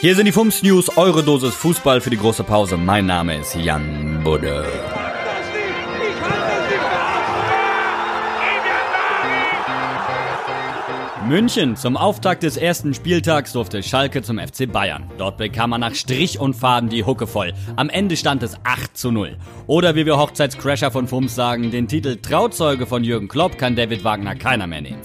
Hier sind die Fums News, eure Dosis Fußball für die große Pause. Mein Name ist Jan Budde. München. Zum Auftakt des ersten Spieltags durfte Schalke zum FC Bayern. Dort bekam man nach Strich und Faden die Hucke voll. Am Ende stand es 8 zu 0. Oder wie wir Hochzeitscrasher von Fums sagen, den Titel Trauzeuge von Jürgen Klopp kann David Wagner keiner mehr nehmen.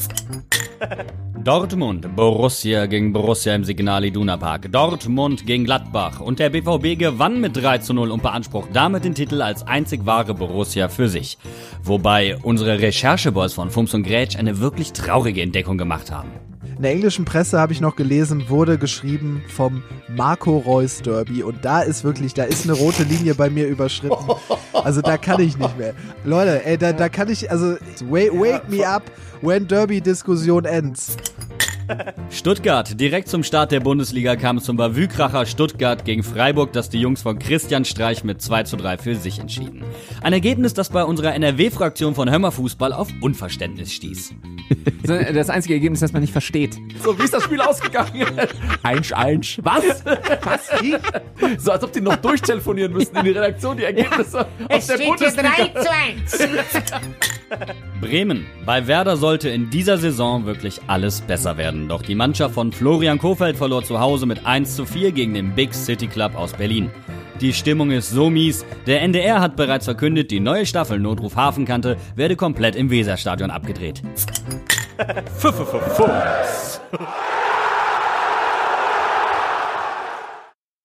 Dortmund, Borussia gegen Borussia im Signal Iduna Park. Dortmund gegen Gladbach. Und der BVB gewann mit 3 zu 0 und beansprucht damit den Titel als einzig wahre Borussia für sich. Wobei unsere Rechercheboys von Fums und Grätsch eine wirklich traurige Entdeckung gemacht haben. In der englischen Presse habe ich noch gelesen, wurde geschrieben vom Marco Reus Derby und da ist wirklich, da ist eine rote Linie bei mir überschritten. Also da kann ich nicht mehr. Leute, ey, da, da kann ich, also wake, wake me up when Derby-Diskussion ends. Stuttgart. Direkt zum Start der Bundesliga kam es zum Bavü-Kracher Stuttgart gegen Freiburg, das die Jungs von Christian Streich mit 2 zu 3 für sich entschieden. Ein Ergebnis, das bei unserer NRW-Fraktion von Hörmerfußball auf Unverständnis stieß. Das einzige Ergebnis, das man nicht versteht. So, wie ist das Spiel ausgegangen? Eins, eins. Was? Was? Wie? So, als ob die noch durchtelefonieren müssten in die Redaktion, die Ergebnisse aus Es der steht hier Bundesliga. 3 zu 1. Bremen. Bei Werder sollte in dieser Saison wirklich alles besser werden. Doch die Mannschaft von Florian Kofeld verlor zu Hause mit 1 zu 4 gegen den Big City Club aus Berlin. Die Stimmung ist so mies. Der NDR hat bereits verkündet, die neue Staffel Notruf Hafenkante werde komplett im Weserstadion abgedreht. Pfiff, pfiff, pfiff.